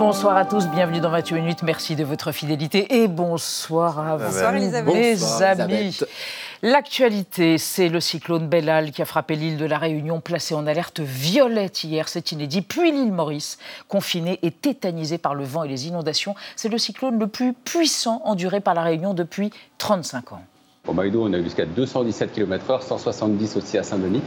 Bonsoir à tous, bienvenue dans 28 minutes. Merci de votre fidélité et bonsoir à vous, Bonsoir, Elisabeth. les Bonsoir, amis. Elisabeth. L'actualité, c'est le cyclone Bellal qui a frappé l'île de la Réunion, placée en alerte violette hier, c'est inédit. Puis l'île Maurice, confinée et tétanisée par le vent et les inondations. C'est le cyclone le plus puissant enduré par la Réunion depuis 35 ans. Au Maïdo, on a eu jusqu'à 217 km/h, 170 aussi à Saint-Denis.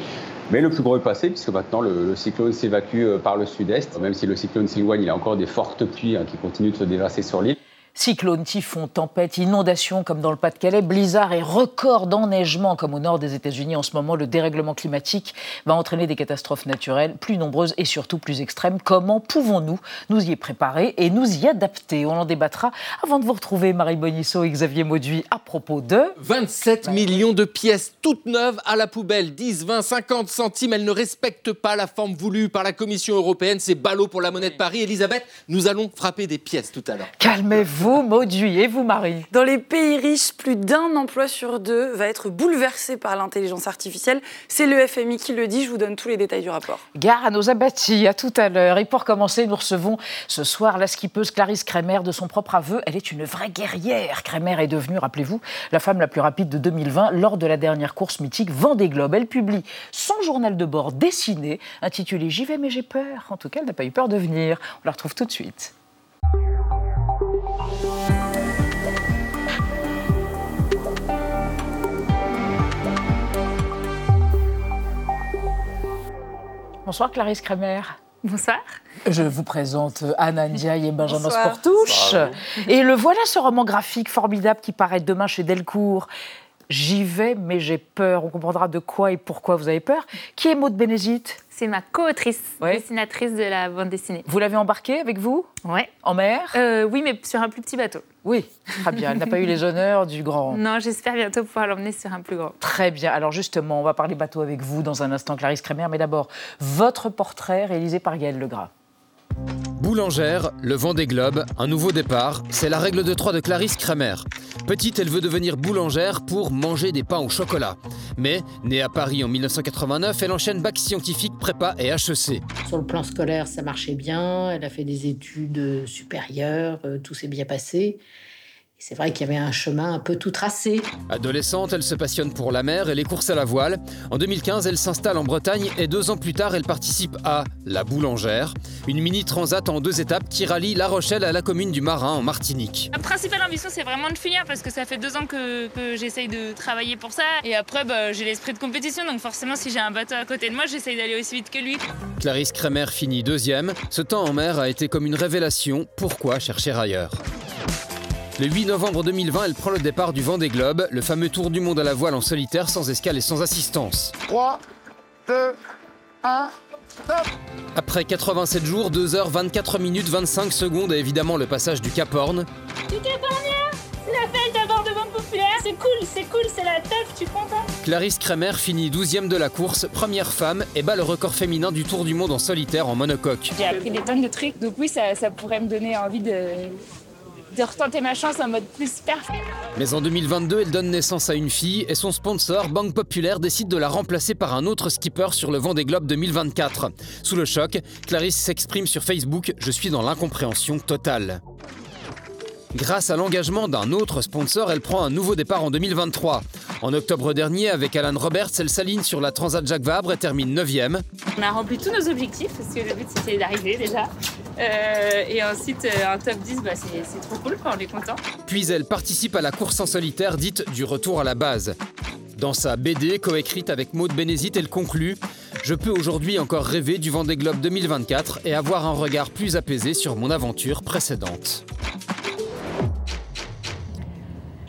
Mais le plus gros est passé, puisque maintenant le, cyclone s'évacue euh, par le sud-est. Même si le cyclone s'éloigne, il y a encore des fortes pluies hein, qui continuent de se déverser sur l'île. Cyclone, typhon, tempête, inondation comme dans le Pas-de-Calais, blizzard et record d'enneigement comme au nord des États-Unis en ce moment, le dérèglement climatique va entraîner des catastrophes naturelles plus nombreuses et surtout plus extrêmes. Comment pouvons-nous nous y préparer et nous y adapter? On en débattra avant de vous retrouver, Marie Bonisseau et Xavier Mauduit, à propos de... 27 millions de pièces toutes neuves à la poubelle, 10, 20, 50 centimes. Elles ne respectent pas la forme voulue par la Commission européenne. C'est ballot pour la monnaie de Paris. Elisabeth, nous allons frapper des pièces tout à l'heure. Calmez-vous, Mauduit, et vous, Marie Dans les pays riches, plus d'un emploi sur deux va être bouleversé par l'intelligence artificielle. C'est le FMI qui le dit. Je vous donne tous les détails du rapport. Gare à nos abattis, à tout à l'heure. Et pour commencer, nous recevons ce soir la skippeuse Clarisse Kremer de son propre aveu. Elle est une vraie guerrière. Kremer est devenue, rappelez-vous, la femme la plus rapide de 2020 lors de la dernière course mythique Vendée Globe. Elle publie son journal de bord dessiné, intitulé J'y vais mais j'ai peur. En tout cas, elle n'a pas eu peur de venir. On la retrouve tout de suite. Bonsoir Clarisse Kremer. Bonsoir. Je vous présente Anna Ndiaye et Benjamin Bonsoir. Sportouche. Et le voilà ce roman graphique formidable qui paraît demain chez Delcourt. J'y vais, mais j'ai peur. On comprendra de quoi et pourquoi vous avez peur. Qui est Maud Bénézite C'est ma co-autrice, Ouais. dessinatrice de la bande dessinée. Vous l'avez embarquée avec vous? Ouais. En mer? Euh, oui, mais sur un plus petit bateau. Oui, très bien. Elle n'a pas eu les honneurs du grand. Non, j'espère bientôt pouvoir l'emmener sur un plus grand. Très bien. Alors justement, on va parler bateau avec vous dans un instant, Clarisse Kremer. Mais d'abord, votre portrait réalisé par Gaël Legras. Boulangère, le vent des globes, un nouveau départ, c'est la règle de trois de Clarisse Kramer. Petite, elle veut devenir boulangère pour manger des pains au chocolat. Mais, née à Paris en 1989, elle enchaîne bac scientifique, prépa et HEC. Sur le plan scolaire, ça marchait bien. Elle a fait des études supérieures, euh, tout s'est bien passé. C'est vrai qu'il y avait un chemin un peu tout tracé. Adolescente, elle se passionne pour la mer et les courses à la voile. En 2015, elle s'installe en Bretagne et deux ans plus tard, elle participe à La Boulangère, une mini transat en deux étapes qui rallie La Rochelle à la commune du Marin en Martinique. Ma principale ambition, c'est vraiment de finir parce que ça fait deux ans que, que j'essaye de travailler pour ça. Et après, bah, j'ai l'esprit de compétition, donc forcément, si j'ai un bateau à côté de moi, j'essaye d'aller aussi vite que lui. Clarisse Kremer finit deuxième. Ce temps en mer a été comme une révélation. Pourquoi chercher ailleurs? Le 8 novembre 2020, elle prend le départ du Vendée Globe, le fameux tour du monde à la voile en solitaire, sans escale et sans assistance. 3, 2, 1, stop Après 87 jours, 2 heures 24 minutes 25 secondes et évidemment le passage du Cap Horn, Tu t'épargnes C'est la fête d'abord de banque populaire. C'est cool, c'est cool, c'est la teuf, tu prends pas Clarisse Kremer finit 12e de la course, première femme, et bat le record féminin du tour du monde en solitaire en monocoque. J'ai appris des tonnes de trucs, donc oui, ça, ça pourrait me donner envie de, de retenter ma chance en mode plus perf. Mais en 2022, elle donne naissance à une fille et son sponsor, Banque Populaire, décide de la remplacer par un autre skipper sur le Vendée Globe 2024. Sous le choc, Clarisse s'exprime sur Facebook Je suis dans l'incompréhension totale. Grâce à l'engagement d'un autre sponsor, elle prend un nouveau départ en 2023. En octobre dernier, avec Alan Roberts, elle s'aligne sur la Transat Jacques Vabre et termine 9e. On a rempli tous nos objectifs parce que le but c'était d'arriver déjà. Euh, et ensuite, euh, un top 10, bah, c'est trop cool, quoi, on est content. Puis elle participe à la course en solitaire dite du retour à la base. Dans sa BD, coécrite avec Maud Bénézite, elle conclut Je peux aujourd'hui encore rêver du Vendée Globe 2024 et avoir un regard plus apaisé sur mon aventure précédente.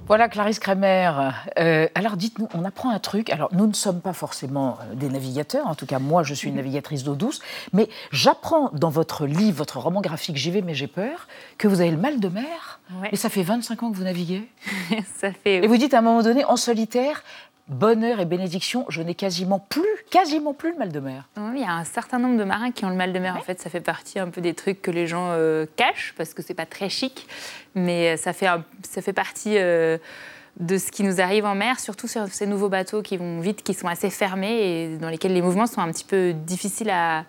Voilà Clarisse Kremer. Euh, alors dites-nous, on apprend un truc. Alors nous ne sommes pas forcément euh, des navigateurs, en tout cas moi je suis une navigatrice d'eau douce, mais j'apprends dans votre livre, votre roman graphique J'y vais mais j'ai peur, que vous avez le mal de mer. Ouais. Et ça fait 25 ans que vous naviguez. ça fait. Et vous dites à un moment donné, en solitaire, bonheur et bénédiction, je n'ai quasiment plus, quasiment plus le mal de mer. Oui, Il y a un certain nombre de marins qui ont le mal de mer. En fait, ça fait partie un peu des trucs que les gens euh, cachent parce que c'est pas très chic, mais ça fait, un- ça fait partie euh, de ce qui nous arrive en mer, surtout sur ces nouveaux bateaux qui vont vite, qui sont assez fermés et dans lesquels les mouvements sont un petit peu difficiles à,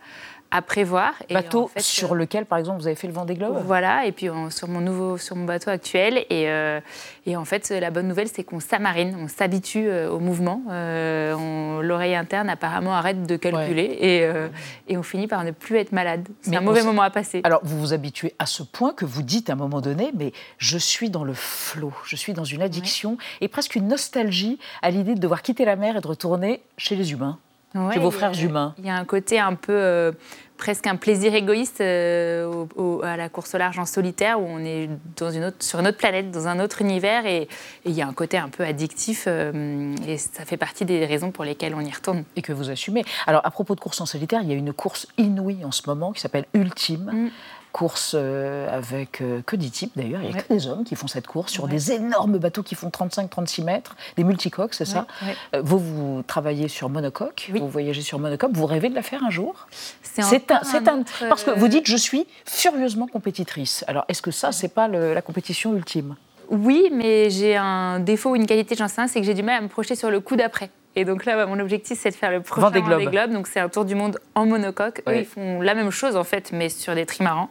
à prévoir. Et Bateau en fait, sur lequel, par exemple, vous avez fait le Vendée Globe Voilà, et puis sur mon nouveau, sur mon bateau actuel. Et, euh, et en fait, la bonne nouvelle, c'est qu'on s'amarine, on s'habitue euh, au mouvement. Euh, on- L'oreille interne apparemment arrête de calculer et, euh, et on finit par ne plus être malade. C'est Mais un mauvais moment à passer. Alors, vous vous habituez à ce point que vous dites à un moment donné, mais je suis dans le flot, je suis dans une addiction et presque une nostalgie à l'idée de devoir quitter la mer et de retourner chez les humains, Ouais, vos frères humains. Il y a un côté un peu euh, presque un plaisir égoïste euh, au- au- à la course au large en solitaire où on est dans une autre, sur une autre planète, dans un autre univers et, et il y a un côté un peu addictif euh, et ça fait partie des raisons pour lesquelles on y retourne. et que vous assumez. Alors, à propos de course en solitaire, il y a une course inouïe en ce moment qui s'appelle Ultime. Mm. Course euh, avec euh, que des types d'ailleurs, il n'y a Ouais. que des hommes qui font cette course sur Ouais. des énormes bateaux qui font 35-36 mètres, des multicoques, c'est ça Ouais. Euh, Vous, vous travaillez sur monocoque, Oui. vous voyagez sur monocoque, vous rêvez de la faire un jour C'est un, un- autre, parce que vous dites je suis furieusement compétitrice. Alors est-ce que ça c'est pas le- la compétition ultime? Oui, mais j'ai un défaut ou une qualité, j'en sais c'est que j'ai du mal à me projeter sur le coup d'après. Et donc là, bah, mon objectif, c'est de faire le prochain Vendée Vendée Globe. Globe. Donc c'est un tour du monde en monocoque. Eux, Ouais. ils font la même chose en fait, mais sur des trimarans.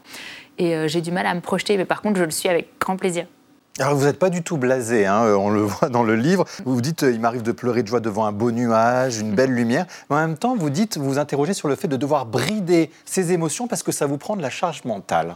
Et euh, j'ai du mal à me projeter, mais par contre, je le suis avec grand plaisir. Alors vous n'êtes pas du tout blasé, hein, euh, on le voit dans le livre. Vous vous dites, euh, il m'arrive de pleurer de joie devant un beau nuage, une belle lumière. Mais en même temps, vous dites, vous vous interrogez sur le fait de devoir brider ces émotions parce que ça vous prend de la charge mentale.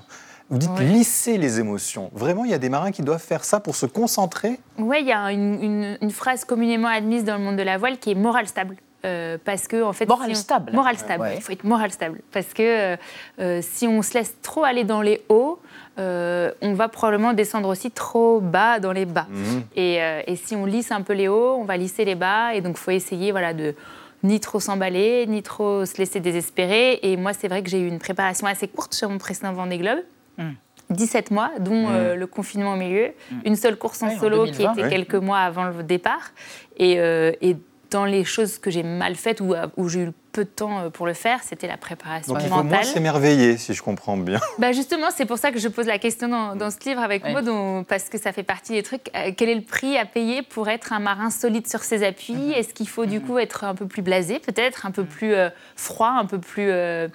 Vous dites Ouais. lisser les émotions. Vraiment, il y a des marins qui doivent faire ça pour se concentrer. Oui, il y a une, une- une phrase communément admise dans le monde de la voile qui est morale stable. Euh, parce que en fait, Morale si on- stable. Morale stable. Ouais. Il faut être moral stable parce que euh, euh, si on se laisse trop aller dans les hauts, euh, on va probablement descendre aussi trop bas dans les bas. Mhm. Et, euh, et si on lisse un peu les hauts, on va lisser les bas. Et donc, il faut essayer voilà, de ni trop s'emballer, ni trop se laisser désespérer. Et moi, c'est vrai que j'ai eu une préparation assez courte sur mon précédent Vendée Globe. Mm. 17 mois, dont euh, le confinement au milieu. Une seule course en solo 2020, qui était quelques mois avant le départ. Et, euh, et dans les choses que j'ai mal faites ou où j'ai eu peu de temps euh, pour le faire, c'était la préparation Donc il faut moins mentale. s'émerveiller, si je comprends bien. Bah justement, c'est pour ça que je pose la question dans, dans ce livre avec. Maud, on- parce que ça fait partie des trucs. Euh, quel est le prix à payer pour être un marin solide sur ses appuis? Mhm. Est-ce qu'il faut du coup être un peu plus blasé, peut-être, un peu plus euh, froid, un peu plus. euh,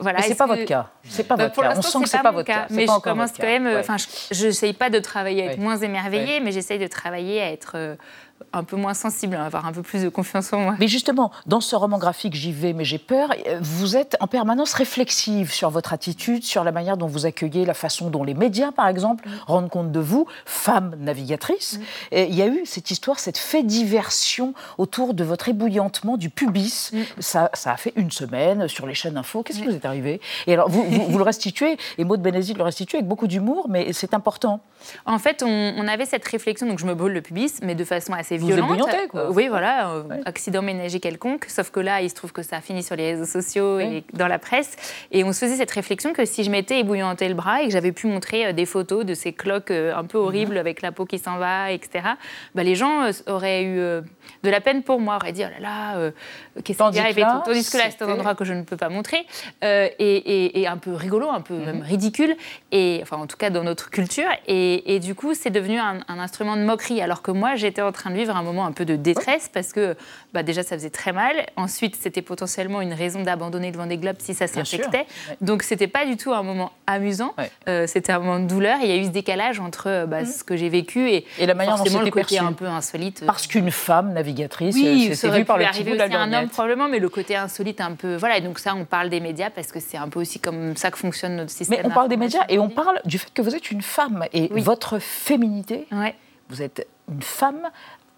voilà. Mais c'est Est-ce pas que- votre cas. C'est pas Bah, votre pour cas. On l'instant, sent que c'est pas, votre cas, mais je commence quand même. Ouais. Enfin, je n'essaye pas de travailler à être Ouais. moins émerveillée, Ouais. mais j'essaye de travailler à être euh, un peu moins sensible, à avoir un peu plus de confiance en moi. Mais justement, dans ce roman graphique, j'y vais, mais j'ai peur. euh, Vous êtes en permanence réflexive sur votre attitude, sur la manière dont vous accueillez, la façon dont les médias, par exemple, Mm. rendent compte de vous, femme navigatrice. Et Il y a eu cette histoire, cette fait diversion autour de votre ébouillantement du pubis. Mm. Ça, ça a fait une semaine sur les chaînes info. Qu'est-ce qui vous est arrivé? Et alors, vous, vous, vous le restituez, et Maud Bénézit le restitue avec beaucoup d'humour, mais c'est important. En fait, on, on avait cette réflexion, donc je me brûle le pubis, mais de façon assez Vous violente. quoi. Oui, voilà, euh, Ouais. accident ménager quelconque. Sauf que là, il se trouve que ça a fini sur les réseaux sociaux et dans la presse. Et on se faisait cette réflexion que si je m'étais ébouillanté le bras et que j'avais pu montrer euh, des photos de ces cloques euh, un peu Mhm. horribles avec la peau qui s'en va, etc., bah, les gens auraient eu de la peine pour moi, auraient dit oh là là, euh, qu'est-ce qui arrivé là, Tandis que là, c'est un endroit que je ne peux pas montrer. Euh, et, et- et un peu rigolo, un peu Mhm. même ridicule, et, enfin en tout cas dans notre culture. Et, et du coup, c'est devenu un, un instrument de moquerie, alors que moi, j'étais en train de vivre un moment un peu de détresse, parce que bah, déjà, ça faisait très mal. Ensuite, c'était potentiellement une raison d'abandonner le Vendée Globe si ça s'infectait. Ouais. Donc, c'était pas du tout un moment amusant, Ouais. Euh, c'était un moment de douleur. Il y a eu ce décalage entre euh, bah, ce que j'ai vécu et, Mhm. Et la manière dont c'était côté un peu insolite. Parce qu'une femme navigatrice, Oui, euh, c'est vu par le petit bout de la un homme probablement, mais le côté insolite un peu. Voilà, et donc ça, on parle des médias parce que c'est un peu aussi comme ça que fonctionne notre système. Mais on parle des médias et on parle du fait que vous êtes une femme. Et Oui. votre féminité, Ouais. vous êtes une femme,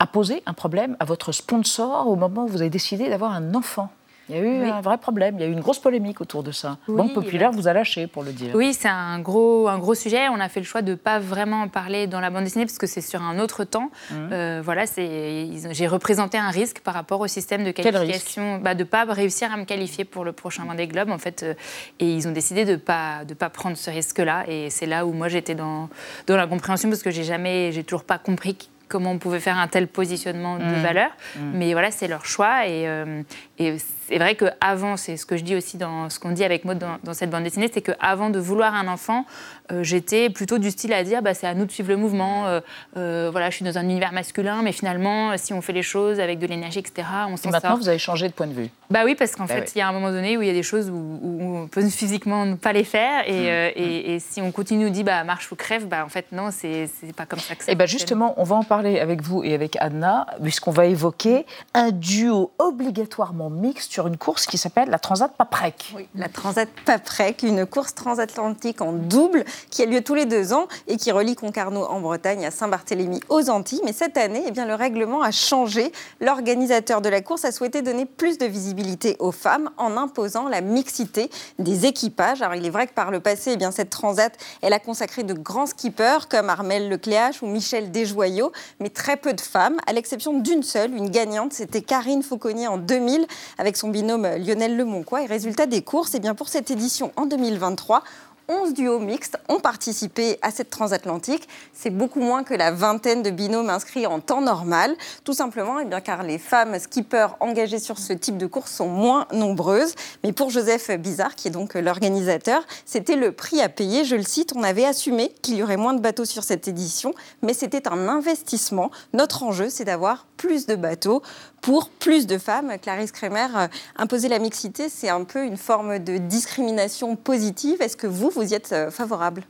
a posé un problème à votre sponsor au moment où vous avez décidé d'avoir un enfant. Il y a eu Oui. un vrai problème, il y a eu une grosse polémique autour de ça. Oui, Banque Populaire bah- vous a lâché, pour le dire. Oui, c'est un gros, un gros sujet. On a fait le choix de ne pas vraiment en parler dans la bande dessinée parce que c'est sur un autre temps. Mhm. Euh, voilà, j'ai représenté un risque par rapport au système de Quel qualification, bah, de ne pas réussir à me qualifier pour le prochain Vendée Globe, en fait. euh, et ils ont décidé de ne pas, de pas prendre ce risque-là. Et c'est là où moi j'étais dans, dans l'incompréhension parce que j'ai jamais, j'ai toujours pas compris comment on pouvait faire un tel positionnement de Mm. valeur. Mm. Mais voilà, c'est leur choix. Et, euh, et c'est vrai qu'avant, c'est ce que je dis aussi dans ce qu'on dit avec Maud dans, dans cette bande dessinée, c'est qu'avant de vouloir un enfant, euh, j'étais plutôt du style à dire bah, c'est à nous de suivre le mouvement. euh, euh, voilà, je suis dans un univers masculin, mais finalement, si on fait les choses avec de l'énergie, etc., on Et s'en maintenant, sort. vous avez changé de point de vue. Bah oui, parce qu'en Bah fait, oui. il y a un moment donné où il y a des choses où, où on peut physiquement ne pas les faire. Et, euh, et- et si on continue, on dit bah, marche ou crève, bah, en fait, non, c'est pas comme ça que ça Eh bien fonctionne. justement, on va en parler avec vous et avec Anna, puisqu'on va évoquer un duo obligatoirement mixte sur une course qui s'appelle la Transat Paprec. La Transat Paprec, une course transatlantique en double qui a lieu tous les deux ans et qui relie Concarneau en Bretagne à Saint-Barthélemy aux Antilles. Mais cette année, eh bien, le règlement a changé. L'organisateur de la course a souhaité donner plus de visibilité aux femmes en imposant la mixité des équipages. Alors il est vrai que par le passé, eh bien, cette Transat, elle a consacré de grands skippers comme Armel Lecléache ou Michel Desjoyaux, mais très peu de femmes, à l'exception d'une seule, une gagnante, c'était Karine Fauconnier en 2000 avec son binôme Lionel Lemoncois. Et résultat des courses, eh bien, pour cette édition en 2023, 11 duos mixtes ont participé à cette transatlantique. C'est beaucoup moins que la vingtaine de binômes inscrits en temps normal. Tout simplement eh bien, car les femmes skippers engagées sur ce type de course sont moins nombreuses. Mais pour Joseph Bizarre, qui est donc l'organisateur, c'était le prix à payer. Je le cite, on avait assumé qu'il y aurait moins de bateaux sur cette édition, mais c'était un investissement. Notre enjeu, c'est d'avoir plus de bateaux pour plus de femmes. Clarisse Kremer, euh, imposer la mixité, c'est un peu une forme de discrimination positive. Est-ce que vous, vous y êtes euh, favorable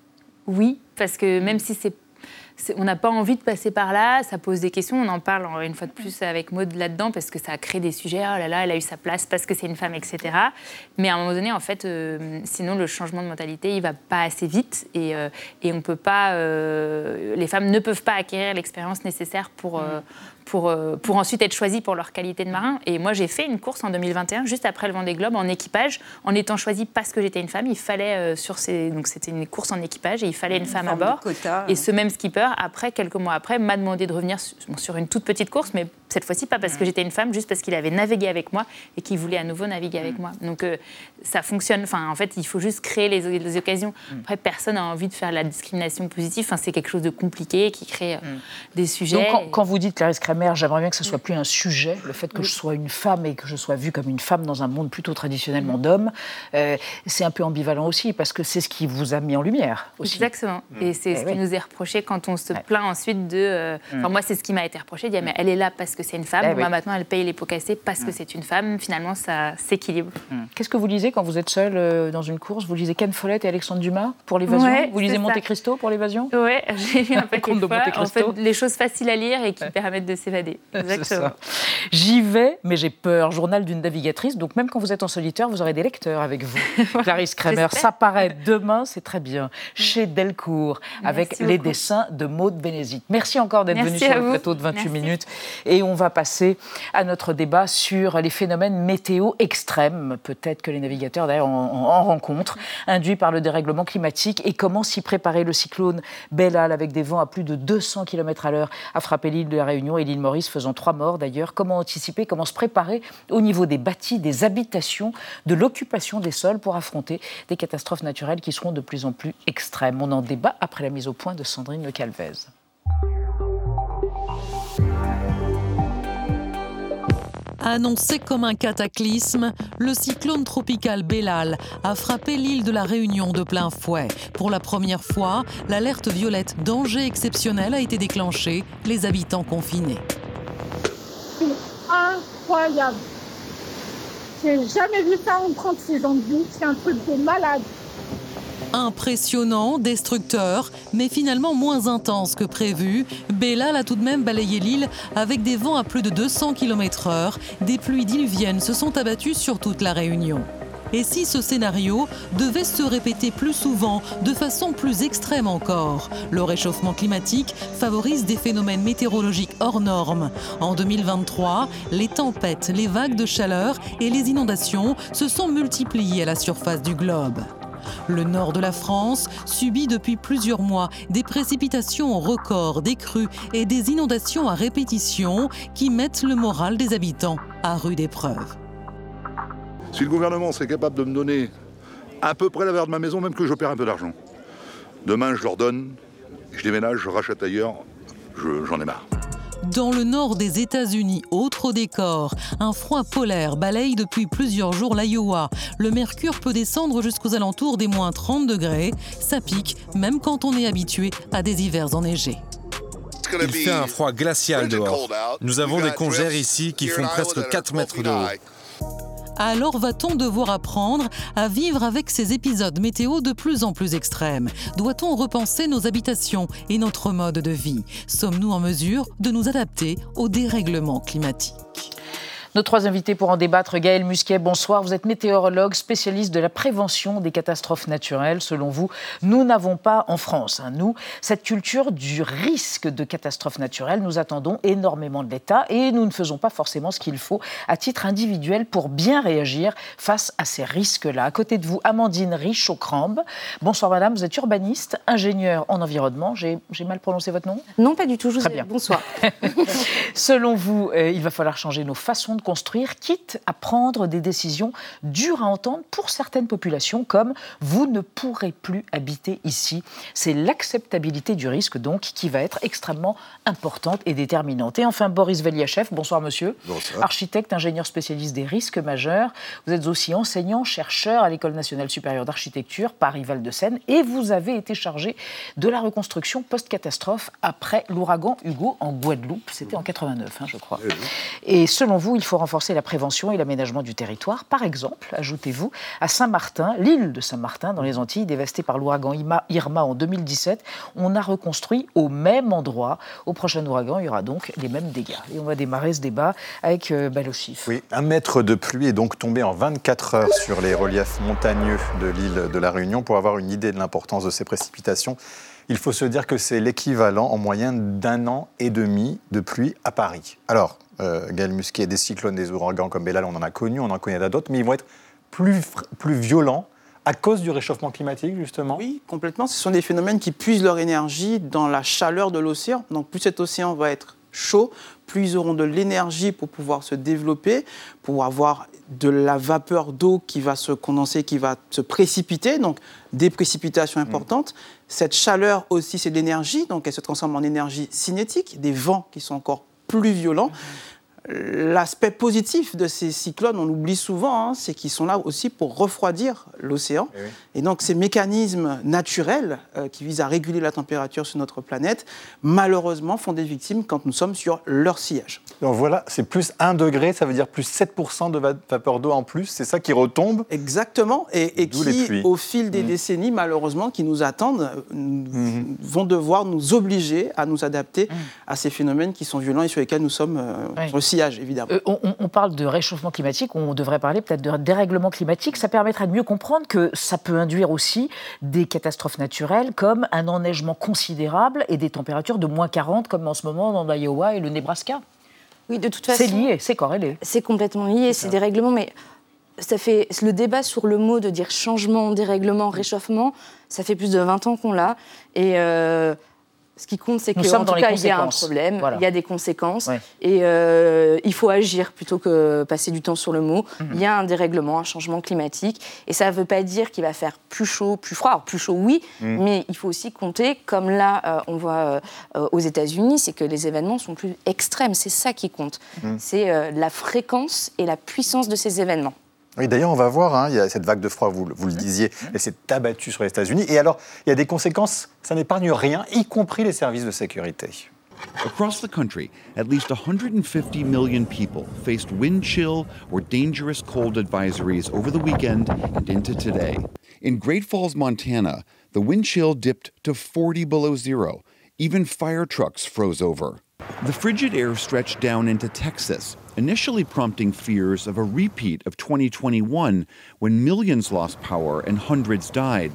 Oui, parce que même si c'est on n'a pas envie de passer par là, ça pose des questions. On en parle une fois de plus avec Maud là-dedans parce que ça a créé des sujets. Oh là là, elle a eu sa place parce que c'est une femme, etc. Mais à un moment donné, en fait, euh, sinon le changement de mentalité, il va pas assez vite et, euh, et on peut pas. euh, les femmes ne peuvent pas acquérir l'expérience nécessaire pour. Euh, pour, pour ensuite être choisies pour leur qualité de marin. Et moi, j'ai fait une course en 2021, juste après le Vendée Globe, en équipage, en étant choisie parce que j'étais une femme. Il fallait, euh, sur ces... donc c'était une course en équipage, et il fallait une femme à bord. quota, Et hein. ce même skipper, après, quelques mois après, m'a demandé de revenir su- bon, sur une toute petite course, mais cette fois-ci pas parce que j'étais une femme, juste parce qu'il avait navigué avec moi et qu'il voulait à nouveau naviguer avec moi. Donc euh, ça fonctionne. Enfin, en fait, il faut juste créer les, les occasions. Après, personne n'a envie de faire la discrimination positive. Enfin, c'est quelque chose de compliqué qui crée euh, des sujets. Donc quand, quand vous dites Clarisse Kramer, j'aimerais bien que ce soit plus un sujet, le fait que je sois une femme et que je sois vue comme une femme dans un monde plutôt traditionnellement d'hommes, euh, c'est un peu ambivalent aussi parce que c'est ce qui vous a mis en lumière aussi. Exactement. Et c'est Eh ce oui. qui nous est reproché quand on se plaint ensuite de. euh, Enfin, moi, c'est ce qui m'a été reproché de dire, mais elle est là parce que c'est une femme. Eh oui. maintenant, elle paye les pots cassés parce que c'est une femme. Finalement, ça s'équilibre. Qu'est-ce que vous lisez quand vous êtes seule euh, dans une course Vous lisez Ken Follett et Alexandre Dumas pour l'évasion? Ouais, Vous lisez. Monte Cristo pour l'évasion? Ouais, j'ai lu un paquet de. Monte En Cristo. fait, les choses faciles à lire et qui permettent de s'évader. C'est Exactement. ça. J'y vais, mais j'ai peur. Journal d'une navigatrice. Donc même quand vous êtes en solitaire, vous aurez des lecteurs avec vous. Clarisse Kramer, ça paraît demain, c'est très bien. Chez Delcourt, avec les dessins de Maude Bénézit. Merci encore d'être Merci venu sur à le vous. plateau de 28 Merci. minutes. Et on va passer à notre débat sur les phénomènes météo extrêmes. Peut-être que les navigateurs d'ailleurs en, en- en rencontrent, induits par le dérèglement climatique. Et comment s'y préparer? Le cyclone Bellal, avec des vents à plus de 200 km à l'heure, a frappé l'île de la Réunion et l'île Maurice, faisant trois morts d'ailleurs. Comment anticiper, comment se préparer au niveau des bâtis, des habitations, de l'occupation des sols pour affronter des catastrophes naturelles qui seront de plus en plus extrêmes? On en débat après la mise au point de Sandrine Le Calvez. Annoncé comme un cataclysme, le cyclone tropical Bellal a frappé l'île de la Réunion de plein fouet. Pour la première fois, l'alerte violette danger exceptionnel a été déclenchée, les habitants confinés. incroyable. J'ai jamais vu ça en 36 ans de. C'est un truc de malade. Impressionnant, destructeur, mais finalement moins intense que prévu, Bellal a tout de même balayé l'île avec des vents à plus de 200 km/h. Des pluies diluviennes se sont abattues sur toute la Réunion. Et si ce scénario devait se répéter plus souvent, de façon plus extrême encore? Le réchauffement climatique favorise des phénomènes météorologiques hors normes. En 2023, les tempêtes, les vagues de chaleur et les inondations se sont multipliées à la surface du globe. Le nord de la France subit depuis plusieurs mois des précipitations records, des crues et des inondations à répétition qui mettent le moral des habitants à rude épreuve. Si le gouvernement serait capable de me donner à peu près la valeur de ma maison, même que je perds un peu d'argent, demain je leur donne, je déménage, je rachète ailleurs, je- j'en ai marre. Dans le nord des États-Unis, autre décor, un froid polaire balaye depuis plusieurs jours l'Iowa. Le mercure peut descendre jusqu'aux alentours des moins 30 degrés. Ça pique, même quand on est habitué à des hivers enneigés. Il fait un froid glacial dehors. Nous avons des congères ici qui font presque 4 mètres de haut. Alors va-t-on devoir apprendre à vivre avec ces épisodes météo de plus en plus extrêmes? Doit-on repenser nos habitations et notre mode de vie? Sommes-nous en mesure de nous adapter au dérèglement climatique nos trois invités pour en débattre, Gaël Musquet, bonsoir. Vous êtes météorologue, spécialiste de la prévention des catastrophes naturelles. Selon vous, nous n'avons pas en France, hein, nous, cette culture du risque de catastrophes naturelles. Nous attendons énormément de l'État et nous ne faisons pas forcément ce qu'il faut à titre individuel pour bien réagir face à ces risques-là. À côté de vous, Amandine Richaud-Crambe. Bonsoir madame, vous êtes urbaniste, ingénieure en environnement. J'ai mal prononcé votre nom? Non, pas du tout. Je Très bien. Bonsoir. Selon vous, euh, il va falloir changer nos façons de construire, quitte à prendre des décisions dures à entendre pour certaines populations, comme vous ne pourrez plus habiter ici. C'est l'acceptabilité du risque, donc, qui va être extrêmement importante et déterminante. Et enfin, Boris Veliachev, bonsoir monsieur. Bonsoir. Architecte, ingénieur spécialiste des risques majeurs. Vous êtes aussi enseignant, chercheur à l'École nationale supérieure d'architecture, Paris-Val de Seine, et vous avez été chargé de la reconstruction post-catastrophe après l'ouragan Hugo en Guadeloupe. C'était en 89, hein, je crois. Et selon vous, il faut renforcer la prévention et l'aménagement du territoire. Par exemple, ajoutez-vous, à Saint-Martin, l'île de Saint-Martin, dans les Antilles, dévastée par l'ouragan Irma en 2017, on a reconstruit au même endroit. Au prochain ouragan, il y aura donc les mêmes dégâts. Et on va démarrer ce débat avec euh. Oui, un mètre de pluie est donc tombé en 24 heures sur les reliefs montagneux de l'île de la Réunion. Pour avoir une idée de l'importance de ces précipitations, il faut se dire que c'est l'équivalent en moyenne d'un an et demi de pluie à Paris. Alors, euh, Gaël Musquet, des cyclones, des ouragans comme Bellal, on en a connu, on en connaît d'autres, mais ils vont être plus, plus violents à cause du réchauffement climatique, justement? Oui, complètement. Ce sont des phénomènes qui puisent leur énergie dans la chaleur de l'océan. Donc plus cet océan va être chaud, plus ils auront de l'énergie pour pouvoir se développer, pour avoir de la vapeur d'eau qui va se condenser, qui va se précipiter, donc des précipitations Mm. importantes. Cette chaleur aussi, c'est de l'énergie, donc elle se transforme en énergie cinétique, des vents qui sont encore plus violents. L'aspect positif de ces cyclones, on l'oublie souvent, hein, c'est qu'ils sont là aussi pour refroidir l'océan. Et donc ces mécanismes naturels euh, qui visent à réguler la température sur notre planète, malheureusement, font des victimes quand nous sommes sur leur sillage. Donc voilà, c'est plus 1 degré, ça veut dire plus 7% de va- vapeur d'eau en plus, c'est ça qui retombe Exactement, et, qui, au fil des décennies, malheureusement, qui nous attendent, n- vont devoir nous obliger à nous adapter à ces phénomènes qui sont violents et sur lesquels nous sommes euh. Sillage, évidemment. Euh, on, on- on parle de réchauffement climatique, on devrait parler peut-être de dérèglement climatique. Ça permettrait de mieux comprendre que ça peut induire aussi des catastrophes naturelles comme un enneigement considérable et des températures de moins 40 comme en ce moment dans l'Iowa et le Nebraska. Oui, de toute façon. C'est lié, c'est corrélé. C'est complètement lié, c'est des règlements, mais ça fait le débat sur le mot de dire changement, dérèglement, réchauffement, ça fait plus de 20 ans qu'on l'a. Et euh, ce qui compte, c'est qu'en tout cas, il y a un problème, Voilà. il y a des conséquences, Ouais. et euh, il faut agir plutôt que passer du temps sur le mot. Mhm. Il y a un dérèglement, un changement climatique, et ça ne veut pas dire qu'il va faire plus chaud, plus froid. Alors, plus chaud, oui, Mhm. mais il faut aussi compter, comme là, euh, on voit euh, aux États-Unis, c'est que les événements sont plus extrêmes. C'est ça qui compte. Mhm. C'est la fréquence et la puissance de ces événements. Oui, d'ailleurs, on va voir, hein, il y a cette vague de froid, vous, vous le disiez, elle s'est abattue sur les États-Unis. Et alors, il y a des conséquences, ça n'épargne rien, y compris les services de sécurité. Across the country, at least 150 million people faced wind chill or dangerous cold advisories over the weekend and into today. In Great Falls, Montana, the wind chill dipped to 40 below zero. Even fire trucks froze over. The frigid air stretched down into Texas, initially prompting fears of a repeat of 2021 when millions lost power and hundreds died.